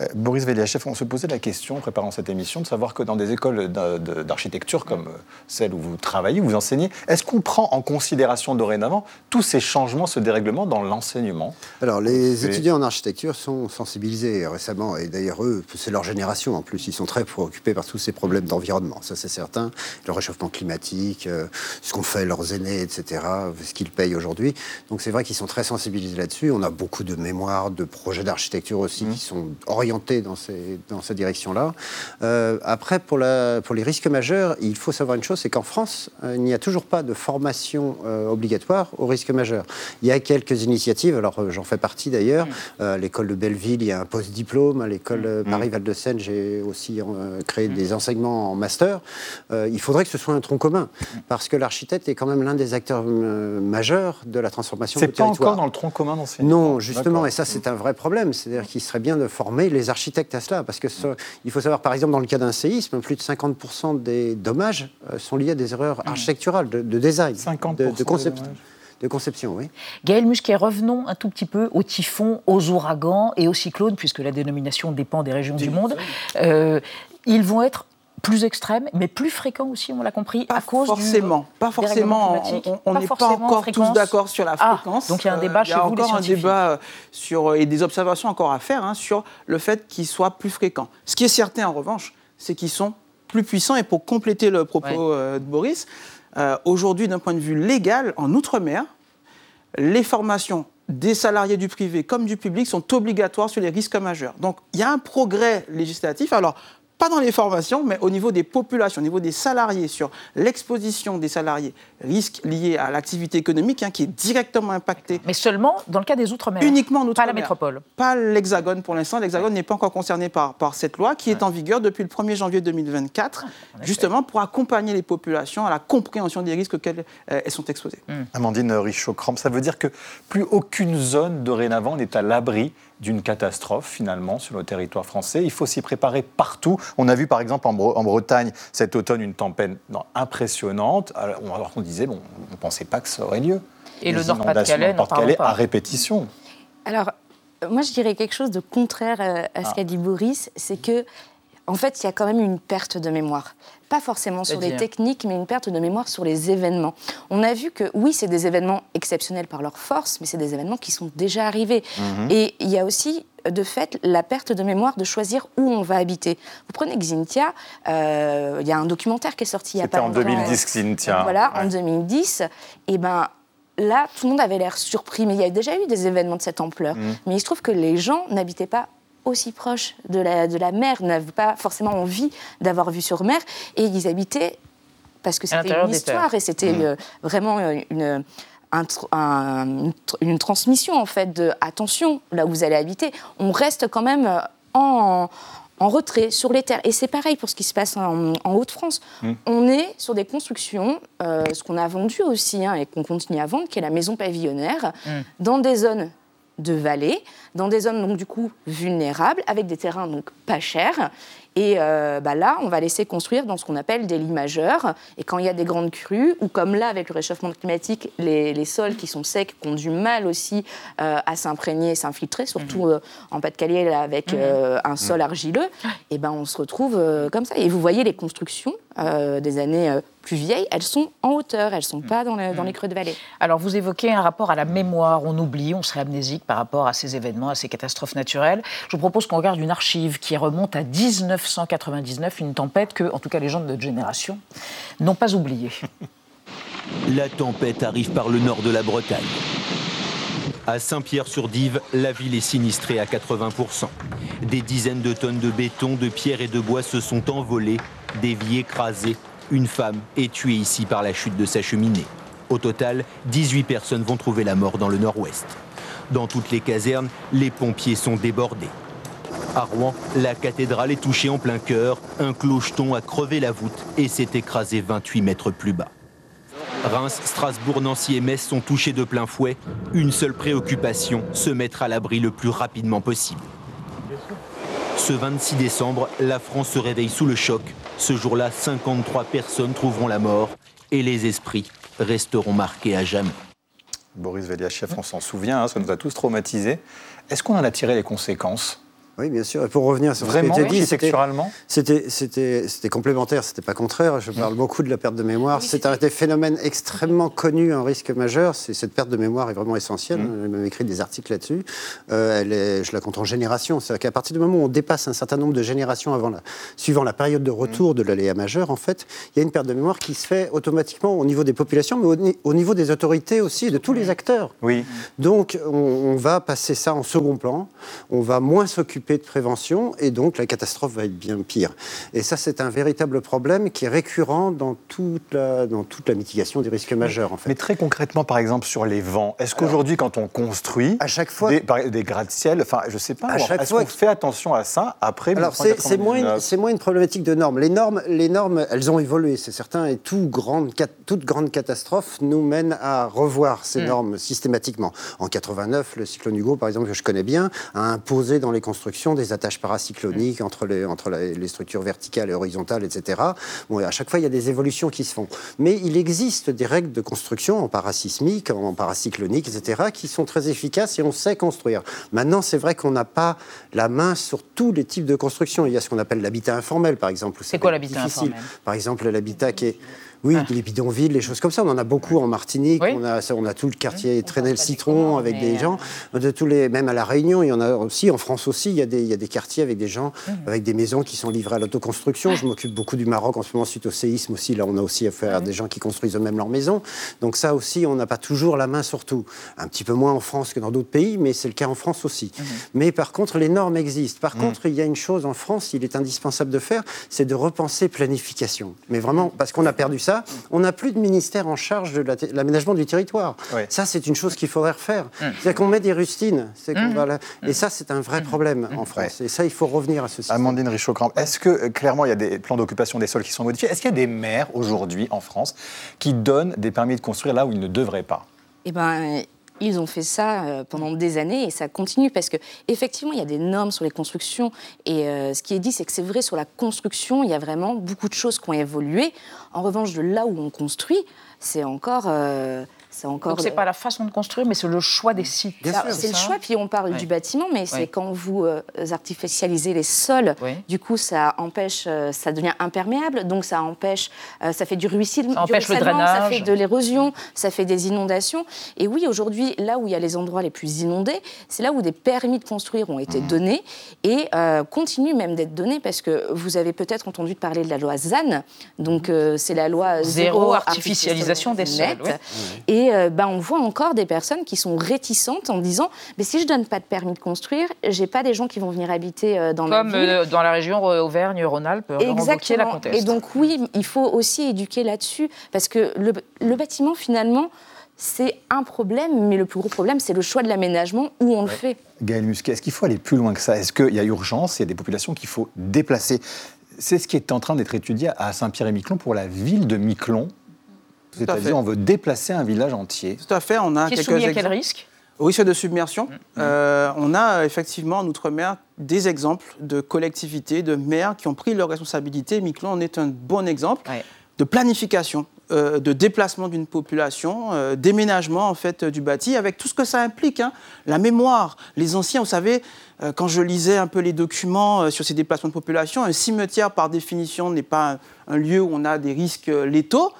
Euh, Boris Veliachev, on se posait la question, en préparant cette émission, de savoir que dans des écoles d'architecture comme euh, celle où vous travaillez, où vous enseignez, est-ce qu'on prend en considération dorénavant tous ces changements, ce dérèglement dans l'enseignement? Alors, les étudiants en architecture sont sensibilisés récemment, et d'ailleurs, eux, c'est leur génération en plus. Ils sont très préoccupés par tous ces problèmes d'environnement, ça c'est certain. Le réchauffement climatique, euh, ce qu'ont fait leurs aînés, etc., ce qu'ils payent aujourd'hui. Donc, c'est vrai qu'ils sont très sensibilisés là-dessus. On a beaucoup de mémoires, de projets d'architecture aussi qui sont orientés dans, ces, dans cette direction-là. Euh, après, pour, la, pour les risques majeurs, il faut savoir une chose, c'est qu'en France, euh, il n'y a toujours pas de formation euh, obligatoire aux risques majeurs. Il y a quelques initiatives, alors j'en fais partie d'ailleurs. Mmh. à l'école de Belleville, il y a un post-diplôme. À l'école Mmh. Paris-Val de Seine, j'ai aussi créé des enseignements en master. il faudrait que ce soit un tronc commun, parce que l'architecte est quand même l'un des acteurs majeurs de la transformation du C'est pas territoire. encore dans le tronc commun d'enseignement Non, justement, et ça c'est un vrai problème. C'est-à-dire qu'il serait bien de former les architectes à cela, parce que ce- il faut savoir, par exemple, dans le cas d'un séisme, plus de 50% des dommages euh, sont liés à des erreurs architecturales, de, de design, de, de concept- de conception, oui. Gaël Musquet, revenons un tout petit peu aux typhons, aux ouragans et aux cyclones, puisque la dénomination dépend des régions du monde. Euh, ils vont être plus extrêmes, mais plus fréquents aussi, on l'a compris, à cause forcément, du pas forcément. On- n'est pas, encore fréquence. tous d'accord sur la Ah, fréquence. donc il y a un Euh, débat il y chez a vous, encore un débat euh, sur et des observations encore à faire hein, sur le fait qu'ils soient plus fréquents. Ce qui est certain en revanche, c'est qu'ils sont plus puissants. Et pour compléter le propos euh, de Boris, euh, aujourd'hui, d'un point de vue légal, en outre-mer, les formations des salariés du privé comme du public sont obligatoires sur les risques majeurs. Donc il y a un progrès législatif. Alors, pas dans les formations, mais au niveau des populations, au niveau des salariés, sur l'exposition des salariés, risques liés à l'activité économique hein, qui est directement impactée. Mais seulement dans le cas des Outre-mer. Uniquement en Pas Outre-mer. la métropole. Pas l'Hexagone pour l'instant. L'Hexagone n'est pas encore concerné par, par cette loi qui est en vigueur depuis le 1er janvier 2024, justement pour accompagner les populations à la compréhension des risques auxquels euh, elles sont exposées. Amandine Richaud-Cramp, ça veut dire que plus aucune zone dorénavant n'est à l'abri d'une catastrophe finalement sur le territoire français. Il faut s'y préparer partout. On a vu par exemple en, Bre- en Bretagne cet automne une tempête non, impressionnante. Alors on, alors qu'on disait, bon, on ne pensait pas que ça aurait lieu. Et le Les au Nord-Pas-de-Calais pas. à répétition. Alors, euh, moi, je dirais quelque chose de contraire euh, à ce Ah. qu'a dit Boris, c'est que, en fait, il y a quand même une perte de mémoire. Pas forcément sur les techniques, mais une perte de mémoire sur les événements. On a vu que, oui, c'est des événements exceptionnels par leur force, mais c'est des événements qui sont déjà arrivés. Mhm. Et il y a aussi, de fait, la perte de mémoire de choisir où on va habiter. Vous prenez Xintia, euh, il y a un documentaire qui est sorti il y a C'était pas en longtemps. 2010, Xintia. Voilà, en Ouais. 2010. Et ben là, tout le monde avait l'air surpris, mais il y a déjà eu des événements de cette ampleur. Mhm. Mais il se trouve que les gens n'habitaient pas aussi proche de la, de la mer, n'avaient pas forcément envie d'avoir vue sur mer, et ils habitaient parce que c'était une histoire et c'était euh, vraiment euh, une, un tr- un- une tr- une transmission en fait de attention là où vous allez habiter. On reste quand même euh, en, en retrait sur les terres. Et c'est pareil pour ce qui se passe en, en Haute-France. Mm. On est sur des constructions, euh, ce qu'on a vendu aussi hein, et qu'on continue à vendre, qui est la maison pavillonnaire, Mm. dans des zones de vallée, dans des zones donc du coup vulnérables, avec des terrains donc pas chers. Et euh, bah là, on va laisser construire dans ce qu'on appelle des lits majeurs. Et quand il y a des grandes crues, ou comme là avec le réchauffement climatique, les, les sols qui sont secs, qui ont du mal aussi euh, à s'imprégner et s'infiltrer, surtout euh, en Pas-de-Calais avec Mhm. un sol argileux, et ben on se retrouve comme ça. Et vous voyez les constructions euh, des années euh, plus vieilles, elles sont en hauteur, elles sont pas dans, le- dans les creux de vallée. Alors, vous évoquez un rapport à la mémoire. On oublie, on serait amnésique par rapport à ces événements, à ces catastrophes naturelles. Je vous propose qu'on regarde une archive qui remonte à 1999, une tempête que, en tout cas, les gens de notre génération n'ont pas oubliée. La tempête arrive par le nord de la Bretagne. À Saint-Pierre-sur-Dive, la ville est sinistrée à 80%. Des dizaines de tonnes de béton, de pierres et de bois se sont envolées, des vies écrasées. Une femme est tuée ici par la chute de sa cheminée. Au total, 18 personnes vont trouver la mort dans le nord-ouest. Dans toutes les casernes, les pompiers sont débordés. À Rouen, la cathédrale est touchée en plein cœur. Un clocheton a crevé la voûte et s'est écrasé 28 mètres plus bas. Reims, Strasbourg, Nancy et Metz sont touchés de plein fouet. Une seule préoccupation, se mettre à l'abri le plus rapidement possible. Ce 26 décembre, la France se réveille sous le choc. Ce jour-là, 53 personnes trouveront la mort et les esprits resteront marqués à jamais. Boris Veliachev, on s'en souvient, hein, ça nous a tous traumatisés. Est-ce qu'on en a tiré les conséquences? Oui, bien sûr. Et pour revenir sur Vraiment, ce qui a été dit, c'était, complémentaire, c'était pas contraire. Je parle beaucoup de la perte de mémoire. c'est un des phénomènes extrêmement connus, un risque majeur. C'est, cette perte de mémoire est vraiment essentielle. J'ai même écrit des articles là-dessus. Euh, elle est, je la compte en générations. C'est-à-dire qu'à partir du moment où on dépasse un certain nombre de générations avant la, suivant la période de retour de l'aléa majeur, en fait, il y a une perte de mémoire qui se fait automatiquement au niveau des populations, mais au, ni- au niveau des autorités aussi, de tous les acteurs. Oui. Donc, on, on va passer ça en second plan. On va moins s'occuper s'occuper de prévention et donc la catastrophe va être bien pire. Et ça, c'est un véritable problème qui est récurrent dans toute la, dans toute la mitigation des risques majeurs. En fait. Mais très concrètement, par exemple, sur les vents, est-ce qu'aujourd'hui, quand on construit à chaque fois, des, des gratte-ciel, enfin, je sais pas, est-ce qu'on fait attention à ça après Alors, c'est moins, c'est moins une problématique de normes. Les normes, les normes elles ont évolué, c'est certain, et tout grande, toute grande catastrophe nous mène à revoir ces mm. normes systématiquement. En 89, le cyclone Hugo, par exemple, que je connais bien, a imposé dans les constructions des attaches paracycloniques entre, les, entre les structures verticales et horizontales, etc. Bon, à chaque fois, il y a des évolutions qui se font. Mais il existe des règles de construction en parasismique, en paracyclonique, etc., qui sont très efficaces et on sait construire. Maintenant, c'est vrai qu'on n'a pas la main sur tous les types de construction. Il y a ce qu'on appelle l'habitat informel, par exemple. C'est quoi l'habitat informel? Par exemple, l'habitat qui est oui, ah. les bidonvilles, les choses comme ça. On en a beaucoup en Martinique. On, a, on a tout le quartier oui. citron avec des gens. De tous les, même à La Réunion, il y en a aussi. En France aussi, il y a des, il y a des quartiers avec des gens, mmh. avec des maisons qui sont livrées à l'autoconstruction. Je m'occupe beaucoup du Maroc en ce moment suite au séisme aussi. Là, on a aussi affaire à des gens qui construisent eux-mêmes leur maison. Donc ça aussi, on n'a pas toujours la main sur tout. Un petit peu moins en France que dans d'autres pays, mais c'est le cas en France aussi. Mmh. Mais par contre, les normes existent. Par mmh. contre, il y a une chose en France, il est indispensable de faire, c'est de repenser planification. Mais vraiment, parce qu'on a perdu ça, on n'a plus de ministère en charge de l'aménagement du territoire. Ça, c'est une chose qu'il faudrait refaire. Mmh. C'est qu'on met des rustines. Mmh. Et ça, c'est un vrai mmh. problème en France. Et ça, il faut revenir à ce système. Amandine richaud est-ce que euh, clairement, il y a des plans d'occupation des sols qui sont modifiés? Est-ce qu'il y a des maires aujourd'hui en France qui donnent des permis de construire là où ils ne devraient pas? Eh ben, ils ont fait ça euh, pendant des années et ça continue parce que effectivement il y a des normes sur les constructions et euh, ce qui est dit c'est que c'est vrai sur la construction il y a vraiment beaucoup de choses qui ont évolué. En revanche de là où on construit c'est encore euh, c'est encore. Donc c'est pas la façon de construire, mais c'est le choix des sites. C'est le choix. Puis on parle du bâtiment, mais c'est quand vous euh, artificialisez les sols. Du coup, ça empêche, euh, ça devient imperméable, donc ça empêche, euh, ça fait du ruissellement, ça empêche le drainage, ça fait de l'érosion, ça fait des inondations. Et oui, aujourd'hui, là où il y a les endroits les plus inondés, c'est là où des permis de construire ont été mmh. donnés et continuent même d'être donnés parce que vous avez peut-être entendu parler de la loi ZAN. Donc c'est la loi zéro, artificialisation des sols. Et euh, ben, on voit encore des personnes qui sont réticentes en disant mais si je donne pas de permis de construire, j'ai pas des gens qui vont venir habiter euh, dans Comme ma ville. Euh, dans la région Auvergne-Rhône-Alpes, Exactement. la conteste. Et donc oui, il faut aussi éduquer là-dessus parce que le, bâtiment finalement c'est un problème, mais le plus gros problème, c'est le choix de l'aménagement où on le fait. Gaël Musquet, est-ce qu'il faut aller plus loin que ça? Est-ce qu'il y a urgence Il y a des populations qu'il faut déplacer? C'est ce qui est en train d'être étudié à Saint-Pierre-et-Miquelon pour la ville de Miquelon. C'est-à-dire, on veut déplacer un village entier. Tout à fait. On a Qui est soumis à quel risque? Au risque de submersion. Mmh. Euh, on a effectivement en Outre-mer des exemples de collectivités, de maires qui ont pris leurs responsabilités. Miquelon en est un bon exemple de planification, euh, de déplacement d'une population, euh, déménagement en fait du bâti, avec tout ce que ça implique. Hein. La mémoire, les anciens, vous savez, quand je lisais un peu les documents sur ces déplacements de population, un cimetière par définition n'est pas un lieu où on a des risques létaux.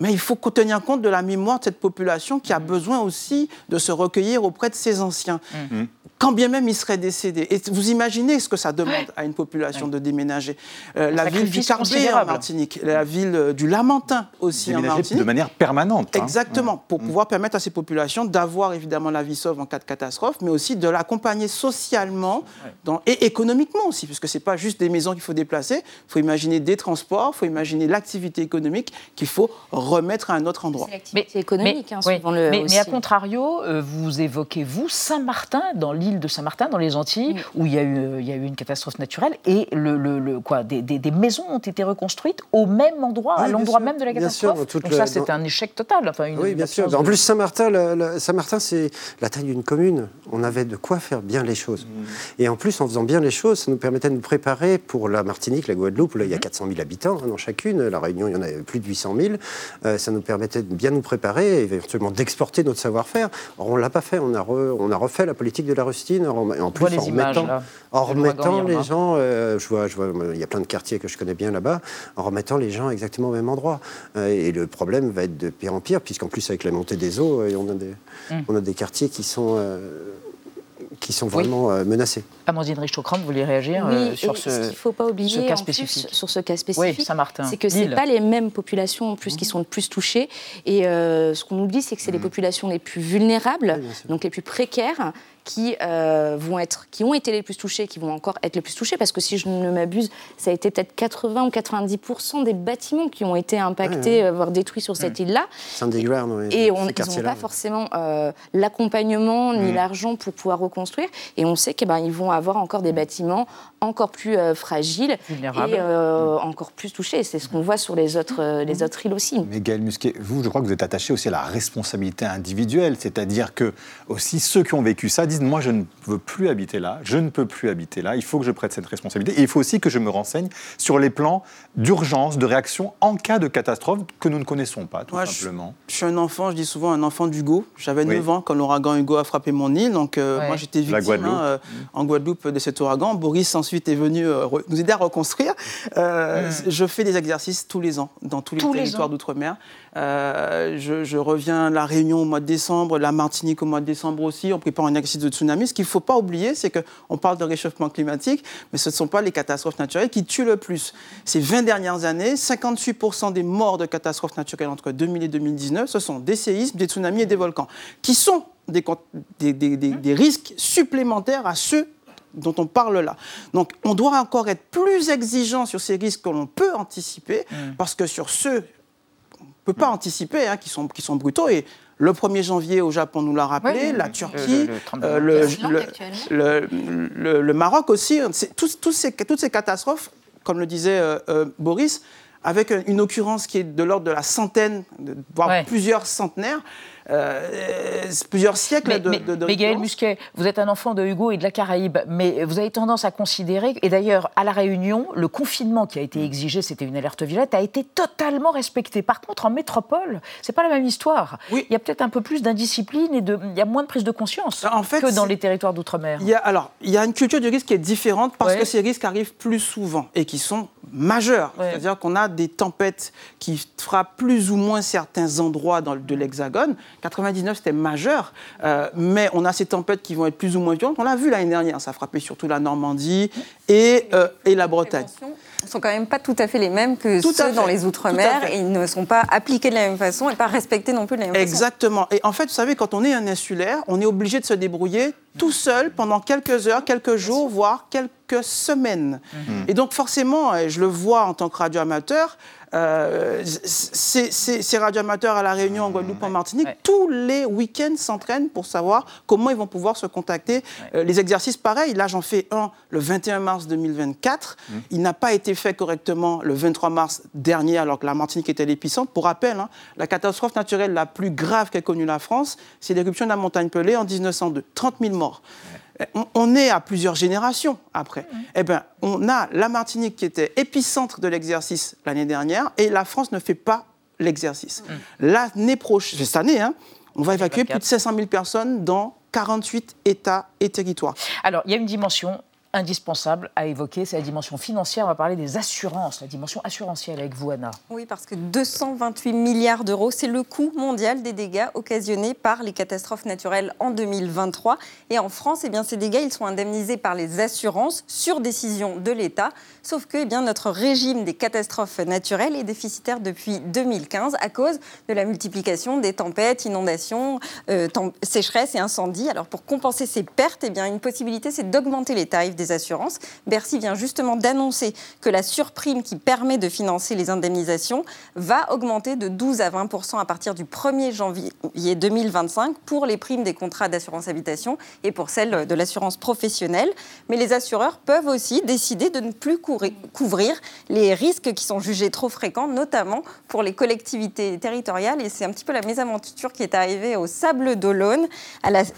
Mais il faut tenir compte de la mémoire de cette population qui a mm. besoin aussi de se recueillir auprès de ses anciens. Mm. Mm. Quand bien même il serait décédé. Et vous imaginez ce que ça demande à une population de déménager. Euh, la ville du Carbet en Martinique, la ville euh, du Lamentin aussi en Martinique. de manière permanente. Hein. Exactement, pour pouvoir permettre à ces populations d'avoir évidemment la vie sauve en cas de catastrophe, mais aussi de l'accompagner socialement et économiquement aussi, puisque ce n'est pas juste des maisons qu'il faut déplacer, il faut imaginer des transports, il faut imaginer l'activité économique qu'il faut remettre à un autre endroit. Mais, économique, hein, souvent le, mais, mais, à contrario, euh, vous évoquez, vous, Saint-Martin, dans l'île de Saint-Martin, dans les Antilles, où il y, a eu, il y a eu une catastrophe naturelle, et le, le, quoi, des, des, maisons ont été reconstruites au même endroit, à l'endroit même de la catastrophe. Sûr, Donc ça, c'est un échec total. Enfin, une, oui, bien sûr. En plus, Saint-Martin, Saint-Martin, c'est la taille d'une commune. On avait de quoi faire bien les choses. Mmh. Et en plus, en faisant bien les choses, ça nous permettait de nous préparer pour la Martinique, la Guadeloupe, là, il y a 400 mmh. 000 habitants hein, dans chacune. La Réunion, il y en avait plus de 800 000. Euh, ça nous permettait de bien nous préparer et éventuellement d'exporter notre savoir-faire. Or, on ne l'a pas fait. On a, on a refait la politique de la rustine. En, plus, en remettant, en remettant les gens, euh, je, vois, je vois, il y a plein de quartiers que je connais bien là-bas, en remettant les gens exactement au même endroit. Euh, et le problème va être de pire en pire, puisqu'en plus, avec la montée des eaux, on a des, hum. on a des quartiers qui sont qui sont vraiment euh, menacés. Amandine Richaud-Cramp, vous voulez réagir euh, sur ce, qu'il ne faut pas oublier, cas spécifique? Sur ce cas spécifique, oui, Saint-Martin, c'est que ce pas les mêmes populations en plus qui mmh. sont le plus touchées. Et euh, ce qu'on oublie, c'est que c'est les mmh. populations les plus vulnérables, donc les plus précaires, qui, euh, vont être, qui ont été les plus touchés, qui vont encore être les plus touchés, parce que si je ne m'abuse, ça a été peut-être 80 ou 90% des bâtiments qui ont été impactés, Ouais, voire détruits sur cette Mm. île-là. Sandy Ground, oui, Et on- ils n'ont pas forcément euh, l'accompagnement ni Mm. l'argent pour pouvoir reconstruire. Et on sait qu'ils ben, ils vont avoir encore des bâtiments encore plus euh, fragiles et euh, encore plus touchés. C'est ce qu'on voit sur les autres, euh, les autres îles aussi. Mais Gaël Musquet, vous, je crois que vous êtes attaché aussi à la responsabilité individuelle, c'est-à-dire que aussi ceux qui ont vécu ça disent moi je ne veux plus habiter là, je ne peux plus habiter là, il faut que je prête cette responsabilité et il faut aussi que je me renseigne sur les plans d'urgence, de réaction en cas de catastrophe que nous ne connaissons pas, tout Moi, simplement. Je suis un enfant, je dis souvent un enfant d'Hugo. J'avais Oui. 9 ans quand l'ouragan Hugo a frappé mon île. Donc, euh, Ouais. moi, j'étais victime Guadeloupe. hein, euh, en Guadeloupe de cet ouragan. Boris, ensuite, est venu euh, nous aider à reconstruire. Euh, Je fais des exercices tous les ans dans tous les Tous territoires d'outre-mer. Euh, je, je reviens à La Réunion au mois de décembre, la Martinique au mois de décembre aussi. On prépare un exercice de tsunami. Ce qu'il ne faut pas oublier, c'est qu'on parle de réchauffement climatique, mais ce ne sont pas les catastrophes naturelles qui tuent le plus. Ces 20 dernières années, 58% des morts de catastrophes naturelles entre 2000 et 2019, ce sont des séismes, des tsunamis et des volcans, qui sont des, con- des- des- des- des risques supplémentaires à ceux dont on parle là. Donc on doit encore être plus exigeant sur ces risques que l'on peut anticiper, parce que sur ceux peut pas anticiper, hein, qui, sont, qui sont brutaux, et le 1er janvier au Japon nous l'a rappelé, Oui, la. Turquie, Le- Maroc aussi, c'est- tous- tous ces- toutes ces catastrophes, comme le disait euh, euh, Boris, avec une occurrence qui est de l'ordre de la centaine, voire plusieurs centenaires, euh, plusieurs siècles Mais, de, mais- de- de mais Gaël. Musquet, vous êtes un enfant de Hugo et de la Caraïbe, mais vous avez tendance à considérer, et d'ailleurs à La Réunion, le confinement qui a été exigé, c'était une alerte violette, a été totalement respecté. Par contre, en métropole, c'est pas la même histoire. Il y a peut-être un peu plus d'indiscipline et de, il y a moins de prise de conscience que dans les territoires d'outre-mer. Alors, il y a une culture du risque qui est différente parce Ouais. que ces risques arrivent plus souvent et qui sont majeurs. C'est-à-dire qu'on a des tempêtes qui frappent plus ou moins certains endroits dans, de l'Hexagone. 99, c'était majeur, euh, mais on a ces tempêtes qui vont être plus ou moins violentes. On l'a vu l'année dernière, ça a frappé surtout la Normandie et, euh, et la Bretagne. ne sont quand même pas tout à fait les mêmes que Tout ceux dans les Outre-mer. Et ils ne sont pas appliqués de la même façon et pas respectés non plus de la même façon. Exactement. Et en fait, vous savez, quand on est un insulaire, on est obligé de se débrouiller tout seul pendant quelques heures, quelques jours, voire quelques semaines. Mhm. Et donc, forcément, et je le vois en tant que radioamateur, euh, ces, radioamateurs à La Réunion, en Guadeloupe, en Martinique, tous les week-ends s'entraînent pour savoir comment ils vont pouvoir se contacter. Euh, les exercices, pareil, là j'en fais un le 21 mars 2024. Il n'a pas été fait correctement le 23 mars dernier, alors que la Martinique était l'épicentre. Pour rappel, hein, la catastrophe naturelle la plus grave qu'a connue la France, c'est l'éruption de la montagne Pelée en 1902. 30 000 morts. On est à plusieurs générations après. Eh bien, on a la Martinique qui était épicentre de l'exercice l'année dernière et la France ne fait pas l'exercice. L'année prochaine, cette année, hein, on va évacuer plus de 500 000 personnes dans 48 États et territoires. Alors, il y a une dimension indispensable à évoquer, c'est la dimension financière. On va parler des assurances, la dimension assurantielle avec vous, Anna. Oui, parce que 228 milliards d'euros, c'est le coût mondial des dégâts occasionnés par les catastrophes naturelles en 2023. Et en France, eh bien, ces dégâts, ils sont indemnisés par les assurances sur décision de l'État. Sauf que eh bien, notre régime des catastrophes naturelles est déficitaire depuis 2015 à cause de la multiplication des tempêtes, inondations, euh, sécheresses et incendies. Alors pour compenser ces pertes, eh bien, une possibilité, c'est d'augmenter les tarifs des assurances. Bercy vient justement d'annoncer que la surprime qui permet de financer les indemnisations va augmenter de 12 à 20 à partir du 1er janvier 2025 pour les primes des contrats d'assurance habitation et pour celles de l'assurance professionnelle. Mais les assureurs peuvent aussi décider de ne plus couvrir les risques qui sont jugés trop fréquents, notamment pour les collectivités territoriales. Et c'est un petit peu la mésaventure qui est arrivée au Sable d'Olonne,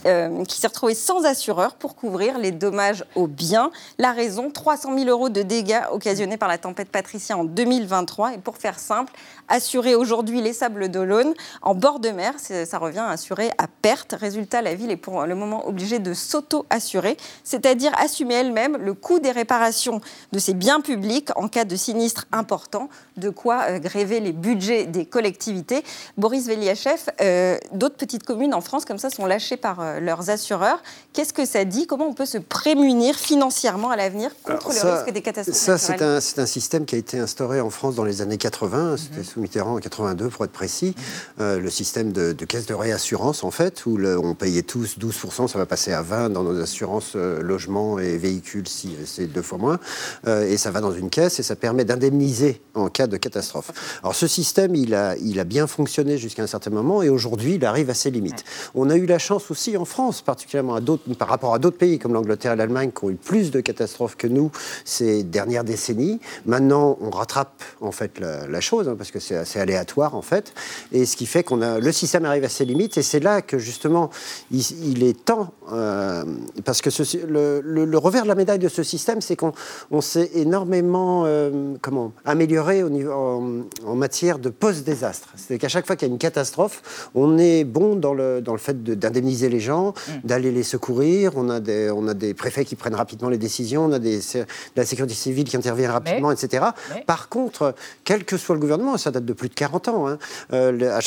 euh, qui s'est retrouvée sans assureur pour couvrir les dommages aux biens. La raison, 300 000 euros de dégâts occasionnés par la tempête Patricia en 2023. Et pour faire simple, assurer aujourd'hui les Sables d'Olonne en bord de mer, ça revient à assurer à perte. Résultat, la ville est pour le moment obligée de s'auto-assurer, c'est-à-dire assumer elle-même le coût des réparations de ses biens publics en cas de sinistre important, de quoi euh, gréver les budgets des collectivités. Boris Veliachev, euh, d'autres petites communes en France comme ça sont lâchées par euh, leurs assureurs. Qu'est-ce que ça dit? Comment on peut se prémunir financièrement à l'avenir contre le risque des catastrophes Ça, c'est un, un, système qui a été instauré en France dans les années 80, c'était Mitterrand en 82 pour être précis, euh, le système de, caisse de réassurance en fait, où on payait tous 12%, ça va passer à 20% dans nos assurances euh, logement et véhicules si c'est deux fois moins, euh, et ça va dans une caisse et ça permet d'indemniser en cas de catastrophe. Alors ce système, il a, bien fonctionné jusqu'à un certain moment et aujourd'hui, il arrive à ses limites. On a eu la chance aussi en France, particulièrement par rapport à d'autres pays comme l'Angleterre et l'Allemagne, qui ont eu plus de catastrophes que nous ces dernières décennies. Maintenant, on rattrape en fait la, la chose, hein, parce que c'est assez aléatoire en fait, et ce qui fait qu'on a le système arrive à ses limites, et c'est là que justement il, il est temps, euh, parce que ce, le, le, le, revers de la médaille de ce système, c'est qu'on on s'est énormément euh, comment amélioré au niveau, en, en matière de post-désastre. C'est qu'à chaque fois qu'il y a une catastrophe, on est bon dans le, dans le fait d'indemniser les gens, mmh. d'aller les secourir. On a, des, on a des préfets qui prennent rapidement les décisions, on a des, de la sécurité civile qui intervient rapidement, mais, etc. Mais... Par contre, quel que soit le gouvernement, ça date de plus de 40 ans, hein, euh,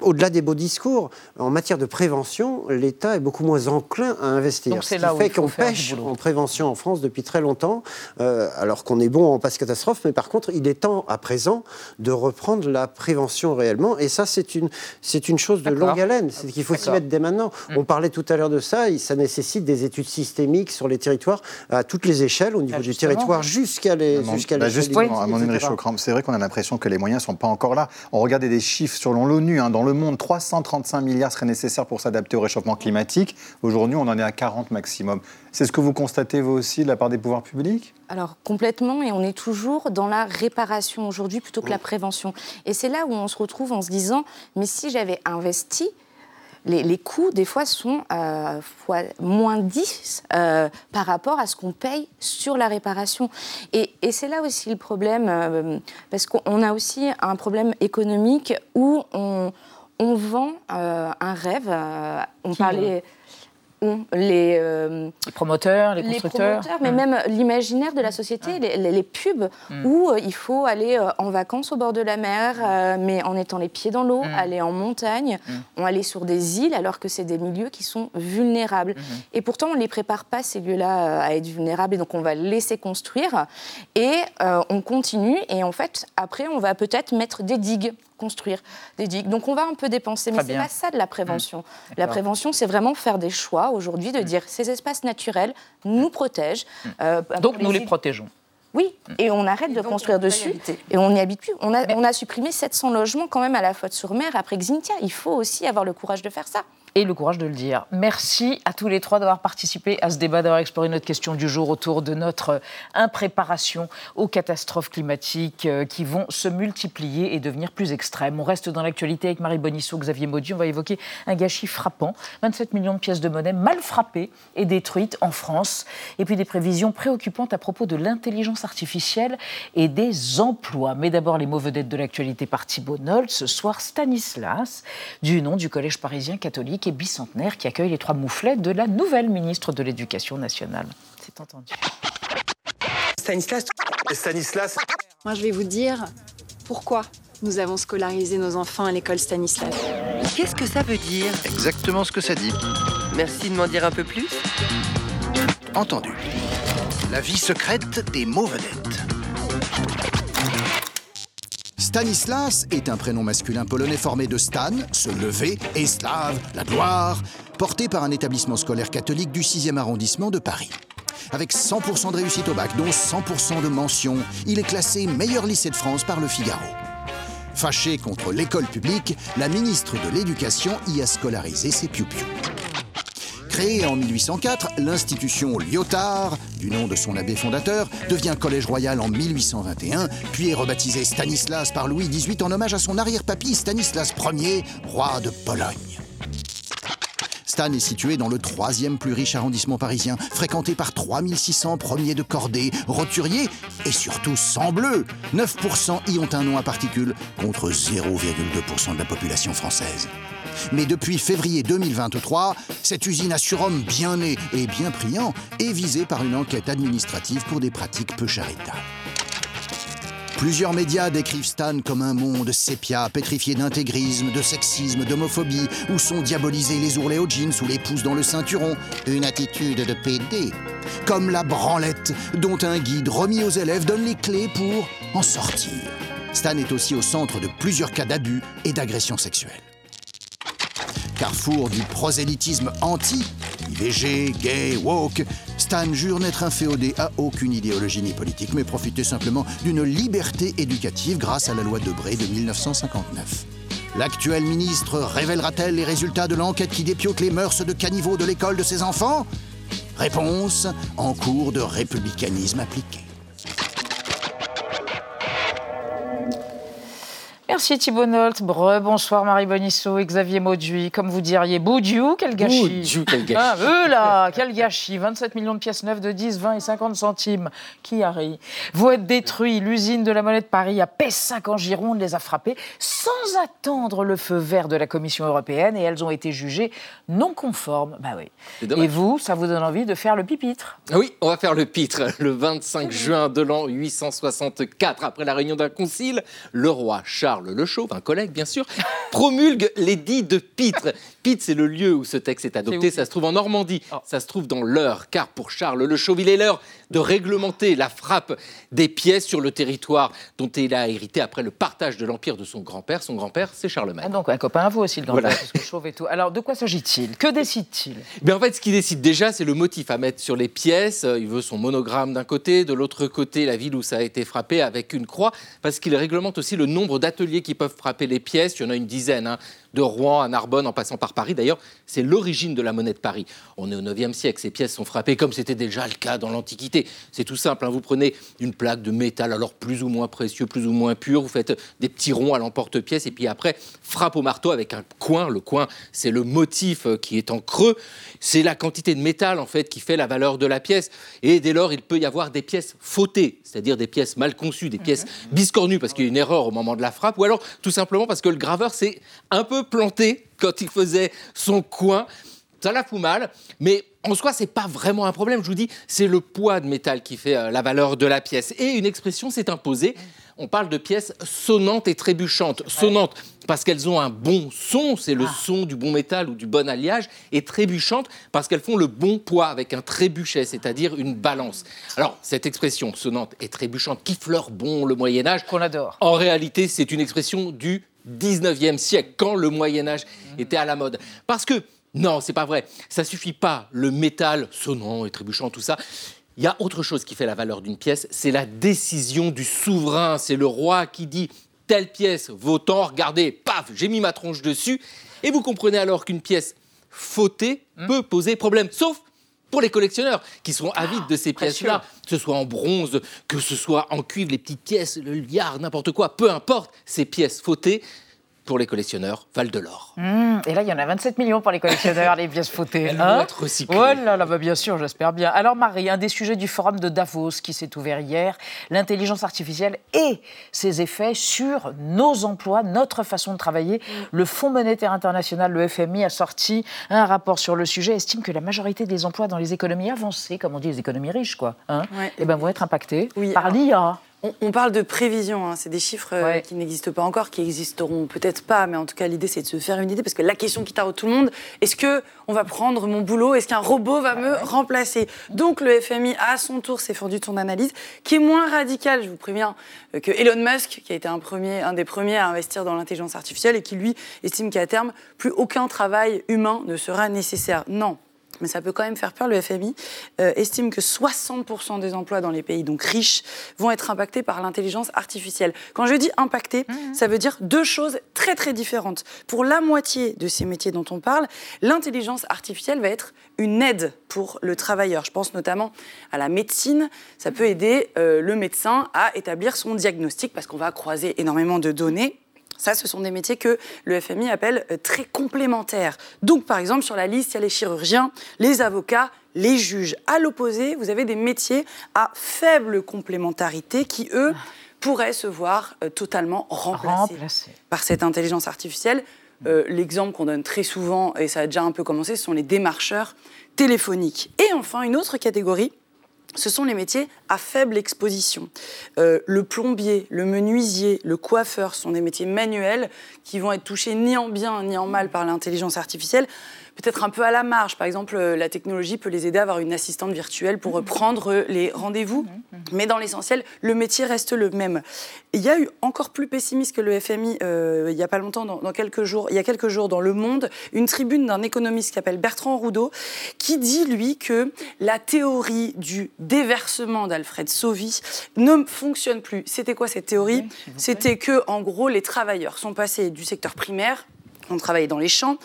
au-delà des beaux discours, en matière de prévention, l'État est beaucoup moins enclin à investir. Donc ce qui là fait qu'on pêche en prévention en France depuis très longtemps, euh, alors qu'on est bon en passe catastrophe, mais par contre, il est temps à présent de reprendre la prévention réellement. Et ça, c'est une, c'est une chose de longue haleine. C'est qu'il faut s'y mettre dès maintenant. Mmh. On parlait tout à l'heure de ça, ça nécessite des études systémiques sur les territoires à toutes les échelles, au niveau ah, du territoire jusqu'à les, jusqu'à bah, Justement, à mon c'est vrai qu'on a l'impression que les moyens ne sont pas encore là. On regardait des chiffres selon l'ONU, hein, dans le monde, 335 milliards seraient nécessaires pour s'adapter au réchauffement climatique. Aujourd'hui, on en est à 40 maximum. C'est ce que vous constatez vous aussi de la part des pouvoirs publics? Alors complètement, et on est toujours dans la réparation aujourd'hui plutôt que la prévention. Et c'est là où on se retrouve en se disant, mais si j'avais investi, les, les, coûts, des fois, sont euh, fois moins 10 euh, par rapport à ce qu'on paye sur la réparation. Et, et c'est là aussi le problème, euh, parce qu'on a aussi un problème économique où on, on vend un rêve. on Qui parlait les, euh, les, promoteurs, les constructeurs, les promoteurs, mais mmh. même l'imaginaire de la société, mmh. les, les, pubs mmh. où euh, il faut aller euh, en vacances au bord de la mer, euh, mais en étant les pieds dans l'eau, aller en montagne, on aller sur des îles alors que c'est des milieux qui sont vulnérables. Et pourtant, on ne les prépare pas ces lieux-là à être vulnérables, et donc on va laisser construire et on continue. Et en fait, après, on va peut-être mettre des digues construire des digues. Donc on va un peu dépenser, mais c'est pas ça de la prévention. Mmh. La prévention, c'est vraiment faire des choix aujourd'hui de mmh. dire ces espaces naturels nous protègent. Mmh. Euh, donc nous les, les protégeons. Oui, et on arrête et de construire dessus et on n'y habite plus. On a, on a, supprimé 700 logements quand même à la faute-sur-mer après Xintia. Il faut aussi avoir le courage de faire ça et le courage de le dire. Merci à tous les trois d'avoir participé à ce débat, d'avoir exploré notre question du jour autour de notre impréparation aux catastrophes climatiques euh, qui vont se multiplier et devenir plus extrêmes. On reste dans l'actualité avec Marie Bonisseau, Xavier Maudy. On va évoquer un gâchis frappant 27 millions de pièces de monnaie mal frappées et détruites en France. Et puis des prévisions préoccupantes à propos de l'intelligence artificielle et des emplois. Mais d'abord, les mots vedettes de l'actualité par Thibault. Ce soir, Stanislas, du nom du Collège parisien catholique et bicentenaire qui accueille les trois mouflets de la nouvelle ministre de l'Éducation nationale. C'est entendu. Stanislas. Stanislas. Moi, je vais vous dire pourquoi nous avons scolarisé nos enfants à l'école Stanislas. Qu'est-ce que ça veut dire Exactement ce que ça dit. Merci de m'en dire un peu plus. Entendu. La vie secrète des mots vedettes. Stanislas est un prénom masculin polonais formé de Stan, se lever, et Slav, la gloire, porté par un établissement scolaire catholique du 6e arrondissement de Paris. Avec 100% de réussite au bac, dont 100% de mention, il est classé meilleur lycée de France par le Figaro. Fâché contre l'école publique, la ministre de l'Éducation y a scolarisé ses piou-piou. Créée en 1804, l'institution Lyotard, du nom de son abbé fondateur, devient Collège Royal en 1821, puis est rebaptisée Stanislas par Louis XVIII en hommage à son arrière-papy Stanislas Ier, roi de Pologne. Stan est situé dans le troisième plus riche arrondissement parisien, fréquenté par 3600 premiers de cordée, roturiers et surtout sans bleu. 9% y ont un nom à particules contre 0,2% de la population française. Mais depuis février 2023, cette usine à surhomme bien née et bien priant est visée par une enquête administrative pour des pratiques peu charitables. Plusieurs médias décrivent Stan comme un monde sépia, pétrifié d'intégrisme, de sexisme, d'homophobie, où sont diabolisés les ourlets aux jeans ou les pouces dans le ceinturon. Une attitude de PD. Comme la branlette, dont un guide remis aux élèves donne les clés pour en sortir. Stan est aussi au centre de plusieurs cas d'abus et d'agressions sexuelles. Carrefour du prosélytisme anti, IVG, gay, woke, Stan jure n'être inféodé à aucune idéologie ni politique, mais profiter simplement d'une liberté éducative grâce à la loi Debré de 1959. L'actuelle ministre révélera-t-elle les résultats de l'enquête qui dépiote les mœurs de caniveau de l'école de ses enfants? Réponse en cours de républicanisme appliqué. Merci Thibault Nolt. bonsoir Marie Bonisso et Xavier Mauduit. Comme vous diriez, Boudiou, quel gâchis. Boudiou, quel gâchis. Ah, eux là, quel gâchis. 27 millions de pièces neuves de 10, 20 et 50 centimes. Qui a ri? Vous êtes détruits. L'usine de la monnaie de Paris à Pessac en Gironde les a frappés sans attendre le feu vert de la Commission européenne et elles ont été jugées non conformes. Bah oui. Et vous, ça vous donne envie de faire le pipitre? Oui, on va faire le pitre. Le 25 juin de l'an 864, après la réunion d'un concile, le roi Charles le Chauve, un collègue bien sûr, promulgue l'édit de Pitre. C'est le lieu où ce texte est adopté. ça se trouve en Normandie, oh. ça se trouve dans l'Eure, car pour Charles le Chauve, il est l'heure de réglementer la frappe des pièces sur le territoire dont il a hérité après le partage de l'empire de son grand-père. Son grand-père, c'est Charlemagne. Ah donc un copain à vous aussi, le grand-père, parce que Chauve et tout. Alors de quoi s'agit-il? Que décide-t-il? Eh En fait, ce qu'il décide déjà, c'est le motif à mettre sur les pièces. Il veut son monogramme d'un côté, de l'autre côté, la ville où ça a été frappé avec une croix, parce qu'il réglemente aussi le nombre d'ateliers qui peuvent frapper les pièces. Il y en a une dizaine. Hein de Rouen à Narbonne en passant par Paris. D'ailleurs, c'est l'origine de la monnaie de Paris. On est au 9e siècle, ces pièces sont frappées comme c'était déjà le cas dans l'Antiquité. C'est tout simple, hein. vous prenez une plaque de métal, alors plus ou moins précieux, plus ou moins pur, vous faites des petits ronds à l'emporte-pièce et puis après, frappe au marteau avec un coin. Le coin, c'est le motif euh, qui est en creux. C'est la quantité de métal en fait qui fait la valeur de la pièce. Et dès lors, il peut y avoir des pièces fautées, c'est-à-dire des pièces mal conçues, des pièces biscornues parce qu'il y a une erreur au moment de la frappe, ou alors tout simplement parce que le graveur s'est un peu planté quand il faisait son coin. Ça la fout mal, mais en soi, c'est pas vraiment un problème. Je vous dis, c'est le poids de métal qui fait euh, la valeur de la pièce. Et une expression s'est imposée. On parle de pièces sonnantes et trébuchantes. Sonnantes parce qu'elles ont un bon son, c'est le ah. son du bon métal ou du bon alliage, et trébuchantes parce qu'elles font le bon poids avec un trébuchet, c'est-à-dire une balance. Alors, cette expression sonnante et trébuchante qui fleure bon le Moyen Âge, qu'on adore. En réalité, c'est une expression du 19e siècle, quand le Moyen Âge mmh. était à la mode. Parce que, non, c'est pas vrai, ça suffit pas, le métal sonnant et trébuchant, tout ça. Il y a autre chose qui fait la valeur d'une pièce, c'est la décision du souverain. C'est le roi qui dit telle pièce vaut tant, regardez, paf, j'ai mis ma tronche dessus. Et vous comprenez alors qu'une pièce fautée mmh. peut poser problème. Sauf pour les collectionneurs qui sont avides de ces ah, pièces-là, que ce soit en bronze, que ce soit en cuivre, les petites pièces, le liard, n'importe quoi, peu importe, ces pièces fautées pour les collectionneurs, Val de l'Or. Mmh, et là, il y en a 27 millions pour les collectionneurs, les pièces fautées. Elles hein être recyclées. Oh là là, bah, bien sûr, j'espère bien. Alors Marie, un des sujets du forum de Davos qui s'est ouvert hier, l'intelligence artificielle et ses effets sur nos emplois, notre façon de travailler. Le Fonds monétaire international, le FMI, a sorti un rapport sur le sujet, estime que la majorité des emplois dans les économies avancées, comme on dit les économies riches, quoi, hein, eh ben, vont être impactés par l'IA. On, parle de prévision, hein. c'est des chiffres euh, qui n'existent pas encore, qui existeront peut-être pas, mais en tout cas l'idée c'est de se faire une idée, parce que la question qui taraude tout le monde, est-ce que on va prendre mon boulot, est-ce qu'un robot va me remplacer? Donc le FMI à son tour s'est fendu de son analyse, qui est moins radicale, je vous préviens, euh, que Elon Musk, qui a été un, premier, un des premiers à investir dans l'intelligence artificielle et qui lui estime qu'à terme plus aucun travail humain ne sera nécessaire. Non, mais ça peut quand même faire peur. Le FMI euh, estime que 60% des emplois dans les pays donc riches vont être impactés par l'intelligence artificielle. Quand je dis impactés, mmh. ça veut dire deux choses très très différentes. Pour la moitié de ces métiers dont on parle, l'intelligence artificielle va être une aide pour le travailleur. Je pense notamment à la médecine. Ça peut aider euh, le médecin à établir son diagnostic parce qu'on va croiser énormément de données. Ça, ce sont des métiers que le FMI appelle euh, très complémentaires. Donc, par exemple, sur la liste, il y a les chirurgiens, les avocats, les juges. À l'opposé, vous avez des métiers à faible complémentarité qui, eux, pourraient se voir euh, totalement remplacés, par cette intelligence artificielle. Euh, l'exemple qu'on donne très souvent, et ça a déjà un peu commencé, ce sont les démarcheurs téléphoniques. Et enfin, une autre catégorie ce sont les métiers à faible exposition. Euh, le plombier, le menuisier, le coiffeur sont des métiers manuels qui vont être touchés ni en bien ni en mal par l'intelligence artificielle peut-être un peu à la marge. Par exemple, euh, la technologie peut les aider à avoir une assistante virtuelle pour prendre les rendez-vous. Mais dans l'essentiel, le métier reste le même. il y a eu encore plus pessimiste que le FMI euh, il n'y a pas longtemps, dans, quelques jours, il y a quelques jours dans Le Monde, une tribune d'un économiste qui s'appelle Bertrand Roudot, qui dit, lui, que la théorie du déversement d'Alfred Sauvy ne fonctionne plus. C'était quoi cette théorie? C'était que, en gros, les travailleurs sont passés du secteur primaire, on travaillait dans les champs,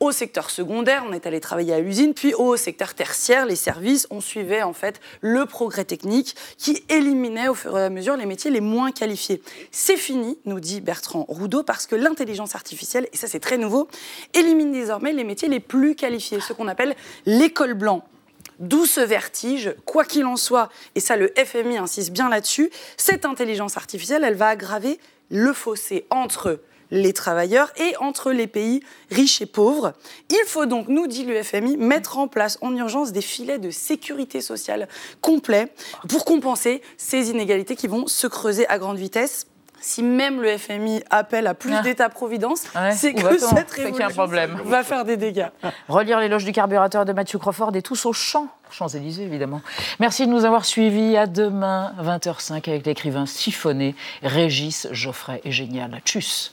au secteur secondaire, on est allé travailler à l'usine, puis au secteur tertiaire, les services, on suivait en fait le progrès technique qui éliminait au fur et à mesure les métiers les moins qualifiés. C'est fini, nous dit Bertrand Roudot, parce que l'intelligence artificielle, et ça c'est très nouveau, élimine désormais les métiers les plus qualifiés, ce qu'on appelle l'école blanc. D'où ce vertige, quoi qu'il en soit, et ça le FMI insiste bien là-dessus, cette intelligence artificielle, elle va aggraver le fossé entre les travailleurs et entre les pays riches et pauvres. Il faut donc, nous dit le FMI, mettre en place en urgence des filets de sécurité sociale complets pour compenser ces inégalités qui vont se creuser à grande vitesse si même le FMI appelle à plus ah. d'État-providence, c'est que cette révolution va faire des dégâts. Relire l'éloge du carburateur de Mathieu Crawford et tous au champ, Champs-Élysées évidemment. Merci de nous avoir suivis. À demain, 20h05, avec l'écrivain siphonné Régis Geoffrey et Génial. Tchuss